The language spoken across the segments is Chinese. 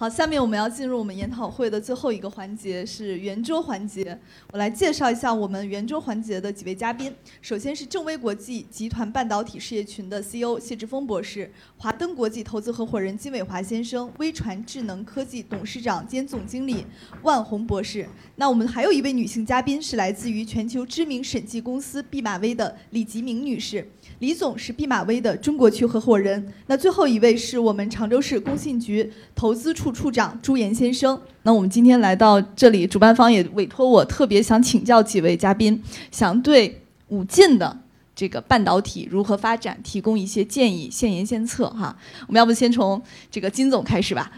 好，下面我们要进入我们研讨会的最后一个环节，是圆桌环节。我来介绍一下我们圆桌环节的几位嘉宾。首先是正威国际集团半导体事业群的 CEO 谢志峰博士，华登国际投资合伙人金伟华先生，微传智能科技董事长兼总经理万红博士。那我们还有一位女性嘉宾，是来自于全球知名审计公司毕马威的李吉明女士。李总是毕马威的中国区合伙人。那最后一位是我们常州市工信局投资处处长朱岩先生。那我们今天来到这里，主办方也委托我特别想请教几位嘉宾，想对武进的这个半导体如何发展提供一些建议，献言献策哈。我们要不先从这个金总开始吧？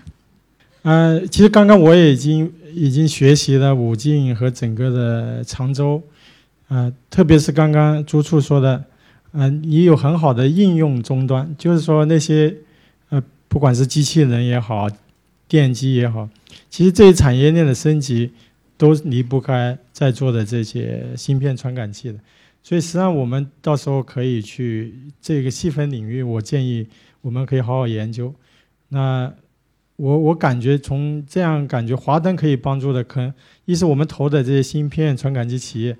呃，其实刚刚我也已经已经学习了武进和整个的常州，呃，特别是刚刚朱处说的。嗯，你有很好的应用终端，就是说那些，呃，不管是机器人也好，电机也好，其实这些产业链的升级都离不开在座的这些芯片传感器的。所以实际上我们到时候可以去这个细分领域，我建议我们可以好好研究。那我我感觉从这样感觉，华登可以帮助的，可能一是我们投的这些芯片传感器企业。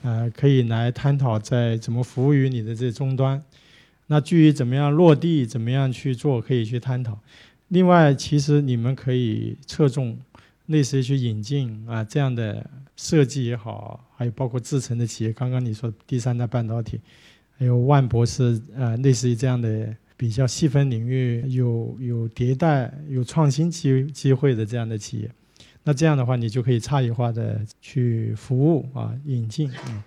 呃，可以来探讨在怎么服务于你的这终端。那至于怎么样落地，怎么样去做，可以去探讨。另外，其实你们可以侧重类似于去引进啊这样的设计也好，还有包括制成的企业。刚刚你说第三代半导体，还有万博士呃，类似于这样的比较细分领域有有迭代、有创新机机会的这样的企业。那这样的话，你就可以差异化的去服务啊，引进。嗯。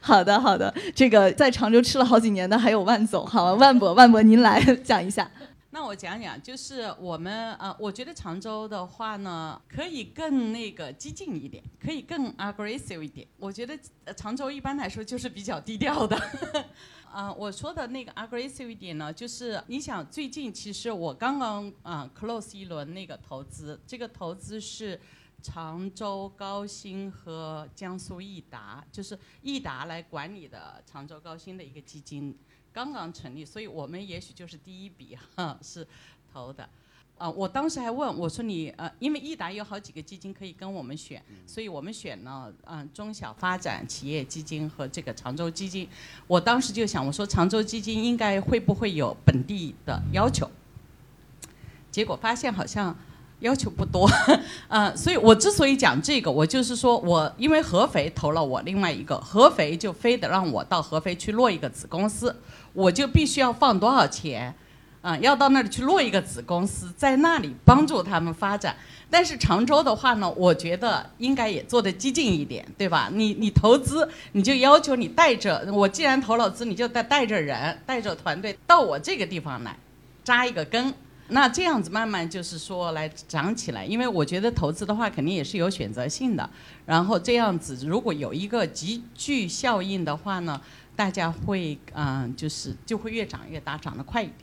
好的，好的。这个在常州吃了好几年的还有万总，好，万博，万博您来讲一下。那我讲讲，就是我们呃，我觉得常州的话呢，可以更那个激进一点，可以更 aggressive 一点。我觉得常州一般来说就是比较低调的。啊，我说的那个 aggressive 一点呢，就是你想最近其实我刚刚啊 close 一轮那个投资，这个投资是常州高新和江苏易达，就是易达来管理的常州高新的一个基金，刚刚成立，所以我们也许就是第一笔 哈是投的。啊，我当时还问我说你呃，因为益达有好几个基金可以跟我们选，所以我们选了嗯中小发展企业基金和这个常州基金。我当时就想我说常州基金应该会不会有本地的要求？结果发现好像要求不多，嗯，所以我之所以讲这个，我就是说我因为合肥投了我另外一个合肥就非得让我到合肥去落一个子公司，我就必须要放多少钱？啊，要到那里去落一个子公司，在那里帮助他们发展。但是常州的话呢，我觉得应该也做得激进一点，对吧？你你投资，你就要求你带着我，既然投了资，你就带带着人，带着团队到我这个地方来扎一个根。那这样子慢慢就是说来涨起来。因为我觉得投资的话，肯定也是有选择性的。然后这样子，如果有一个集聚效应的话呢，大家会嗯，就是就会越涨越大，涨得快一点。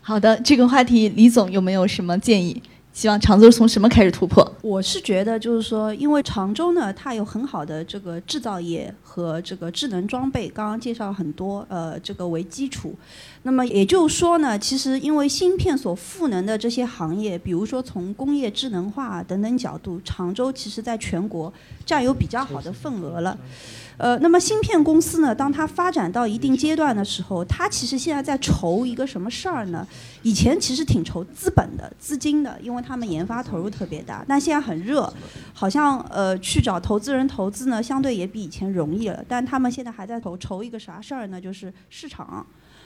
好的，这个话题李总有没有什么建议？希望常州从什么开始突破？我是觉得，就是说，因为常州呢，它有很好的这个制造业和这个智能装备，刚刚介绍很多，呃，这个为基础。那么也就是说呢，其实因为芯片所赋能的这些行业，比如说从工业智能化等等角度，常州其实在全国占有比较好的份额了。呃，那么芯片公司呢，当它发展到一定阶段的时候，它其实现在在筹一个什么事儿呢？以前其实挺筹资本的、资金的，因为他们研发投入特别大。但现在很热，好像呃去找投资人投资呢，相对也比以前容易了。但他们现在还在筹筹一个啥事儿呢？就是市场，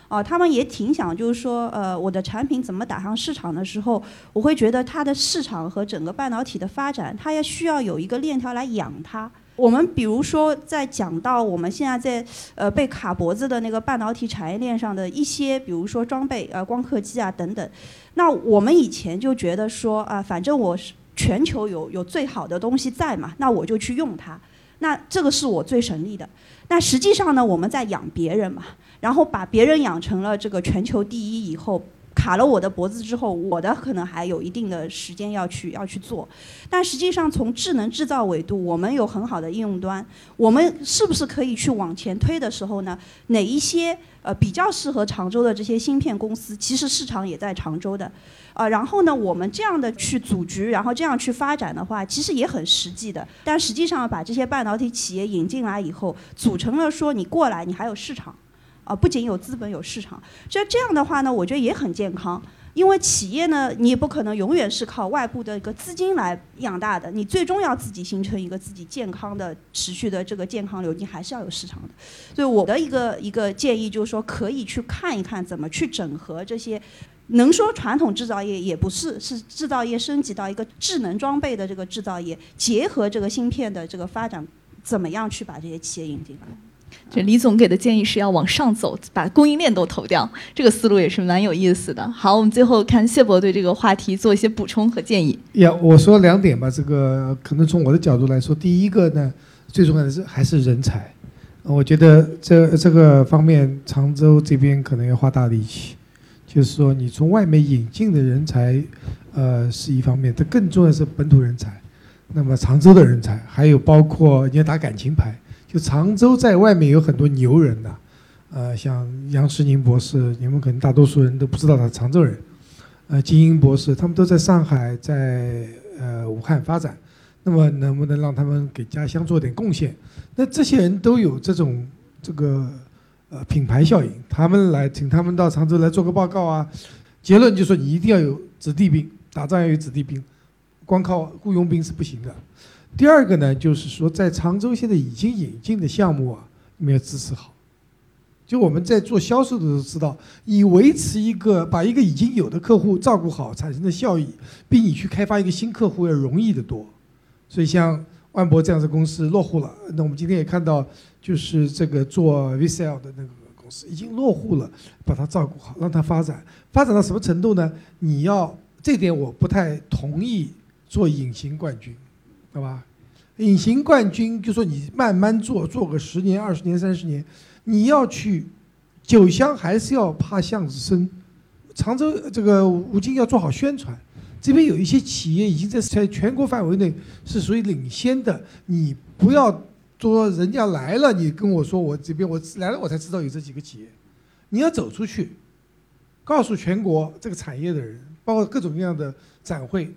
啊，他们也挺想，就是说，呃，我的产品怎么打上市场的时候，我会觉得它的市场和整个半导体的发展，它也需要有一个链条来养它。我们比如说，在讲到我们现在在呃被卡脖子的那个半导体产业链上的一些，比如说装备啊、光刻机啊等等，那我们以前就觉得说啊，反正我是全球有有最好的东西在嘛，那我就去用它。那这个是我最省力的。那实际上呢，我们在养别人嘛，然后把别人养成了这个全球第一以后。卡了我的脖子之后，我的可能还有一定的时间要去要去做，但实际上从智能制造维度，我们有很好的应用端，我们是不是可以去往前推的时候呢？哪一些呃比较适合常州的这些芯片公司，其实市场也在常州的，啊，然后呢，我们这样的去组局，然后这样去发展的话，其实也很实际的。但实际上把这些半导体企业引进来以后，组成了说你过来，你还有市场。啊，不仅有资本有市场，所以这样的话呢，我觉得也很健康。因为企业呢，你也不可能永远是靠外部的一个资金来养大的，你最终要自己形成一个自己健康的、持续的这个健康流，你还是要有市场的。所以我的一个一个建议就是说，可以去看一看怎么去整合这些，能说传统制造业也不是，是制造业升级到一个智能装备的这个制造业，结合这个芯片的这个发展，怎么样去把这些企业引进来。这李总给的建议是要往上走，把供应链都投掉，这个思路也是蛮有意思的。好，我们最后看谢博对这个话题做一些补充和建议。呀，我说两点吧，这个可能从我的角度来说，第一个呢，最重要的是还是人才，我觉得这这个方面常州这边可能要花大力气，就是说你从外面引进的人才，呃是一方面，但更重要的是本土人才，那么常州的人才，还有包括你要打感情牌。就常州在外面有很多牛人呐，呃，像杨世宁博士，你们可能大多数人都不知道他是常州人，呃，金英博士，他们都在上海，在呃武汉发展，那么能不能让他们给家乡做点贡献？那这些人都有这种这个呃品牌效应，他们来请他们到常州来做个报告啊，结论就说你一定要有子弟兵，打仗要有子弟兵，光靠雇佣兵是不行的。第二个呢，就是说，在常州现在已经引进的项目啊，你们要支持好。就我们在做销售的时候知道，以维持一个把一个已经有的客户照顾好产生的效益，比你去开发一个新客户要容易得多。所以像万博这样的公司落户了，那我们今天也看到，就是这个做 VCL 的那个公司已经落户了，把它照顾好，让它发展，发展到什么程度呢？你要这点我不太同意做隐形冠军。好吧，隐形冠军就说你慢慢做，做个十年、二十年、三十年，你要去酒香还是要怕巷子深。常州这个吴京要做好宣传，这边有一些企业已经在在全国范围内是属于领先的，你不要说人家来了，你跟我说我这边我来了我才知道有这几个企业，你要走出去，告诉全国这个产业的人，包括各种各样的展会。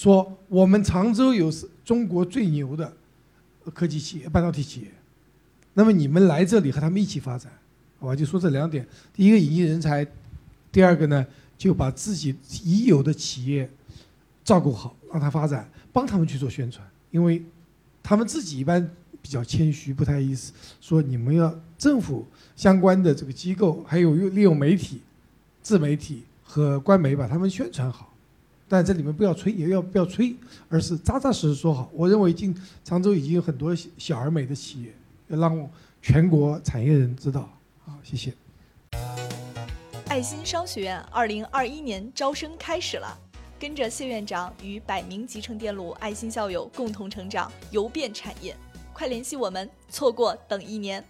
说我们常州有中国最牛的科技企业、半导体企业，那么你们来这里和他们一起发展，好吧？就说这两点：第一个引进人才，第二个呢就把自己已有的企业照顾好，让他发展，帮他们去做宣传，因为他们自己一般比较谦虚，不太意思说你们要政府相关的这个机构，还有利用媒体、自媒体和官媒把他们宣传好。但这里面不要吹，也要不要吹，而是扎扎实实说好。我认为，经常州已经有很多小而美的企业，要让全国产业人知道。好，谢谢。爱心商学院二零二一年招生开始了，跟着谢院长与百名集成电路爱心校友共同成长，游遍产业。快联系我们，错过等一年。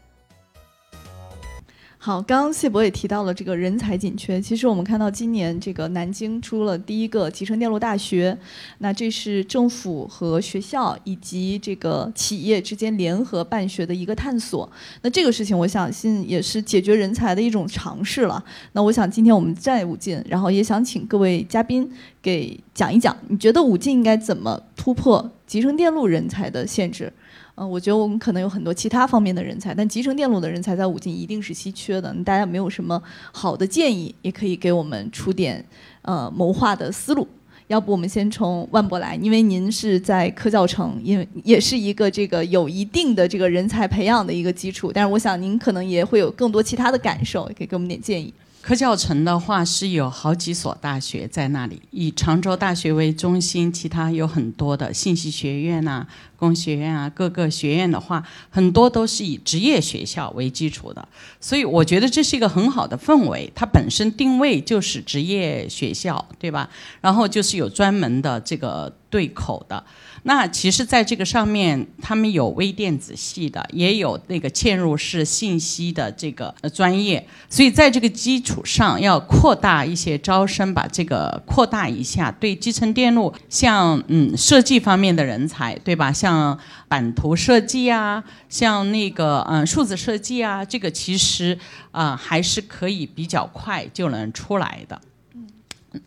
好，刚刚谢博也提到了这个人才紧缺。其实我们看到今年这个南京出了第一个集成电路大学，那这是政府和学校以及这个企业之间联合办学的一个探索。那这个事情，我相信也是解决人才的一种尝试了。那我想今天我们在武进，然后也想请各位嘉宾给讲一讲，你觉得武进应该怎么突破集成电路人才的限制？嗯，我觉得我们可能有很多其他方面的人才，但集成电路的人才在武进一定是稀缺的。大家没有什么好的建议，也可以给我们出点呃谋划的思路。要不我们先从万博来，因为您是在科教城，因为也是一个这个有一定的这个人才培养的一个基础。但是我想您可能也会有更多其他的感受，可以给我们点建议。科教城的话是有好几所大学在那里，以常州大学为中心，其他有很多的信息学院呐、工学院啊，各个学院的话，很多都是以职业学校为基础的，所以我觉得这是一个很好的氛围。它本身定位就是职业学校，对吧？然后就是有专门的这个对口的。那其实，在这个上面，他们有微电子系的，也有那个嵌入式信息的这个专业，所以在这个基础上，要扩大一些招生，把这个扩大一下，对集成电路，像嗯设计方面的人才，对吧？像像版图设计啊，像那个嗯数字设计啊，这个其实啊还是可以比较快就能出来的。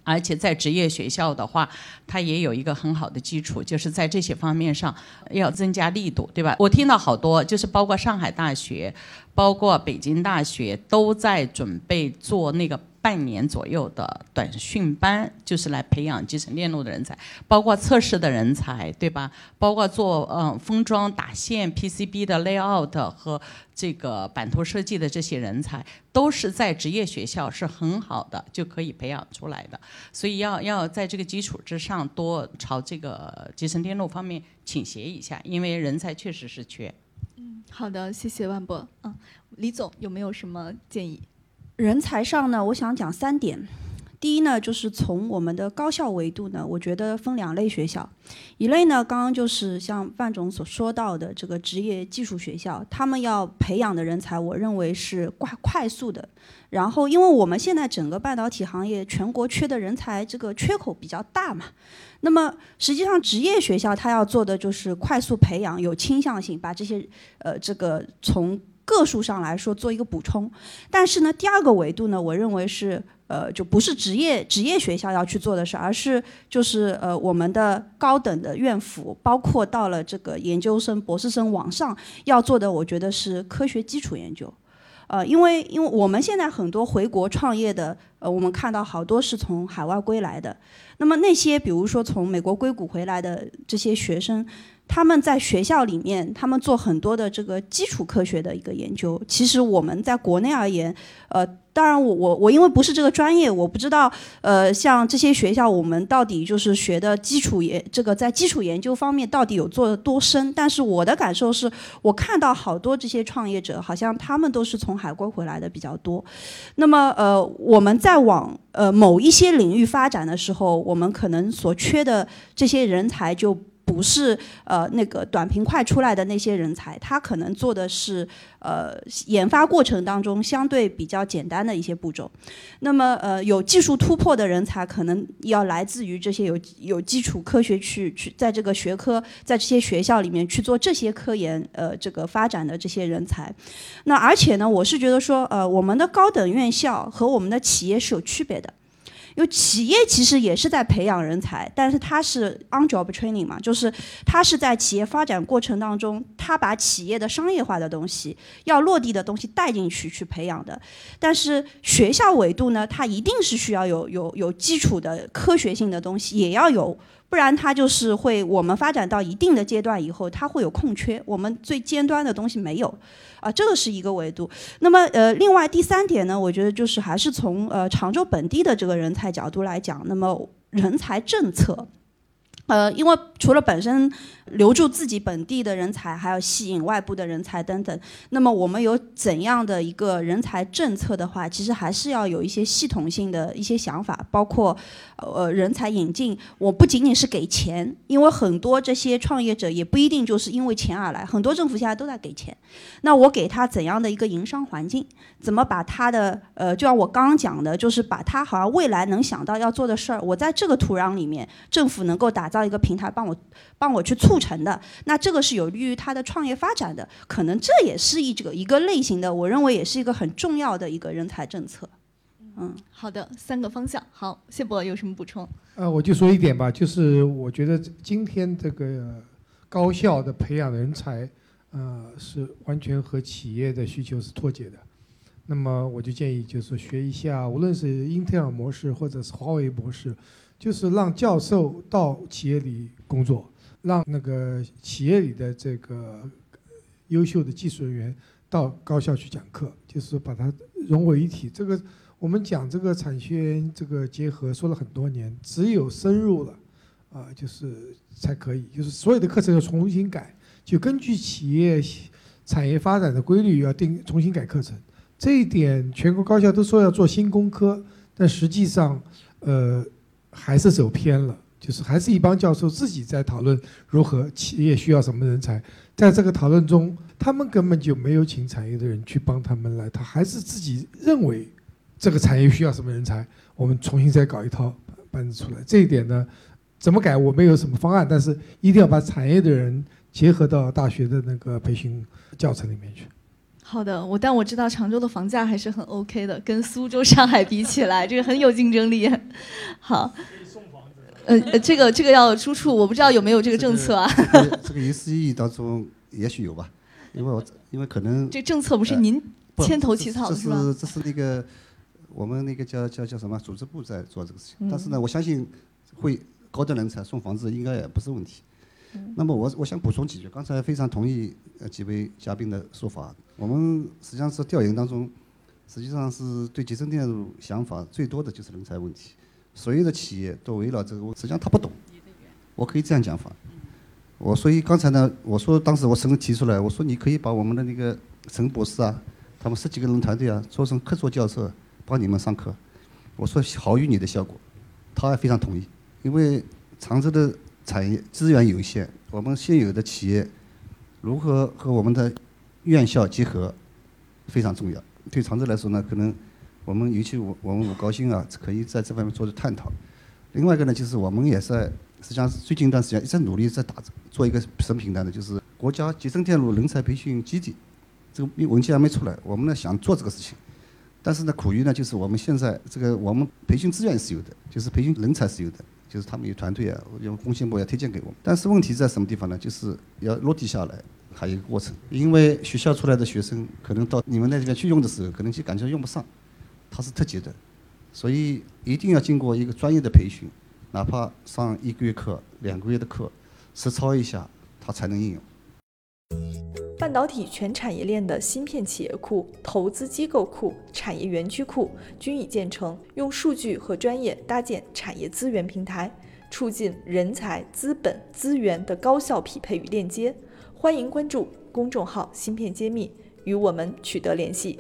而且在职业学校的话，它也有一个很好的基础，就是在这些方面上要增加力度，对吧？我听到好多，就是包括上海大学、包括北京大学都在准备做那个。半年左右的短训班，就是来培养集成电路的人才，包括测试的人才，对吧？包括做嗯封装打线 PCB 的 layout 和这个版图设计的这些人才，都是在职业学校是很好的，就可以培养出来的。所以要要在这个基础之上，多朝这个集成电路方面倾斜一下，因为人才确实是缺。嗯，好的，谢谢万博。嗯，李总有没有什么建议？人才上呢，我想讲三点。第一呢，就是从我们的高校维度呢，我觉得分两类学校，一类呢，刚刚就是像范总所说到的这个职业技术学校，他们要培养的人才，我认为是快快速的。然后，因为我们现在整个半导体行业全国缺的人才这个缺口比较大嘛，那么实际上职业学校它要做的就是快速培养，有倾向性，把这些呃这个从。个数上来说做一个补充，但是呢，第二个维度呢，我认为是呃，就不是职业职业学校要去做的事，而是就是呃，我们的高等的院府，包括到了这个研究生、博士生往上要做的，我觉得是科学基础研究。呃，因为因为我们现在很多回国创业的，呃，我们看到好多是从海外归来的，那么那些比如说从美国硅谷回来的这些学生。他们在学校里面，他们做很多的这个基础科学的一个研究。其实我们在国内而言，呃，当然我我我因为不是这个专业，我不知道，呃，像这些学校，我们到底就是学的基础研，这个在基础研究方面到底有做的多深？但是我的感受是，我看到好多这些创业者，好像他们都是从海归回来的比较多。那么，呃，我们在往呃某一些领域发展的时候，我们可能所缺的这些人才就。不是呃那个短平快出来的那些人才，他可能做的是呃研发过程当中相对比较简单的一些步骤。那么呃有技术突破的人才，可能要来自于这些有有基础科学去去在这个学科在这些学校里面去做这些科研呃这个发展的这些人才。那而且呢，我是觉得说呃我们的高等院校和我们的企业是有区别的。因为企业其实也是在培养人才，但是它是 on job training 嘛，就是它是在企业发展过程当中，它把企业的商业化的东西、要落地的东西带进去去培养的。但是学校维度呢，它一定是需要有有有基础的科学性的东西，也要有。不然它就是会，我们发展到一定的阶段以后，它会有空缺，我们最尖端的东西没有，啊，这个是一个维度。那么呃，另外第三点呢，我觉得就是还是从呃常州本地的这个人才角度来讲，那么人才政策。呃，因为除了本身留住自己本地的人才，还要吸引外部的人才等等。那么我们有怎样的一个人才政策的话，其实还是要有一些系统性的一些想法，包括呃人才引进。我不仅仅是给钱，因为很多这些创业者也不一定就是因为钱而来，很多政府现在都在给钱。那我给他怎样的一个营商环境？怎么把他的呃，就像我刚刚讲的，就是把他好像未来能想到要做的事儿，我在这个土壤里面，政府能够打。造一个平台帮我帮我去促成的，那这个是有利于他的创业发展的，可能这也是一这个一个类型的，我认为也是一个很重要的一个人才政策。嗯，好的，三个方向。好，谢博有什么补充？呃，我就说一点吧，就是我觉得今天这个高校的培养人才，呃，是完全和企业的需求是脱节的。那么我就建议，就是学一下，无论是英特尔模式或者是华为模式。就是让教授到企业里工作，让那个企业里的这个优秀的技术人员到高校去讲课，就是把它融为一体。这个我们讲这个产学研这个结合说了很多年，只有深入了，啊，就是才可以，就是所有的课程要重新改，就根据企业产业发展的规律要定重新改课程。这一点全国高校都说要做新工科，但实际上，呃，还是走偏了，就是还是一帮教授自己在讨论如何企业需要什么人才，在这个讨论中，他们根本就没有请产业的人去帮他们来，他还是自己认为这个产业需要什么人才，我们重新再搞一套班子出来。这一点呢？怎么改？我没有什么方案，但是一定要把产业的人结合到大学的那个培训教程里面去。好的，我但我知道常州的房价还是很 OK 的，跟苏州、上海比起来，这个很有竞争力。好，呃呃，这个这个要出处，我不知道有没有这个政策啊。这个一思意当中也许有吧，因为我因为可能这政策不是您牵头起草的是吧？这是这是那个我们那个叫叫叫什么组织部在做这个事情，但是呢，我相信会。高端人才送房子应该也不是问题。那么我我想补充几句，刚才非常同意呃几位嘉宾的说法。我们实际上是调研当中，实际上是对集成电路想法最多的就是人才问题。所有的企业都围绕这个，实际上他不懂。我可以这样讲法。我所以刚才呢，我说当时我曾经提出来，我说你可以把我们的那个陈博士啊，他们十几个人团队啊，做成客座教授，帮你们上课。我说好于你的效果，他还非常同意。因为常州的产业资源有限，我们现有的企业如何和我们的院校结合非常重要。对常州来说呢，可能我们尤其我我们五高新啊，可以在这方面做的探讨。另外一个呢，就是我们也在实际上最近一段时间一直努力在打做一个什么平台呢？就是国家集成电路人才培训基地，这个文件还没出来，我们呢想做这个事情，但是呢苦于呢就是我们现在这个我们培训资源是有的，就是培训人才是有的。就是他们有团队啊，有工信部要推荐给我们，但是问题在什么地方呢？就是要落地下来，还有一个过程。因为学校出来的学生，可能到你们那边去用的时候，可能就感觉用不上，它是特级的，所以一定要经过一个专业的培训，哪怕上一个月课、两个月的课，实操一下，他才能应用。半导体全产业链的芯片企业库、投资机构库、产业园区库均已建成，用数据和专业搭建产业资源平台，促进人才、资本、资源的高效匹配与链接。欢迎关注公众号“芯片揭秘”，与我们取得联系。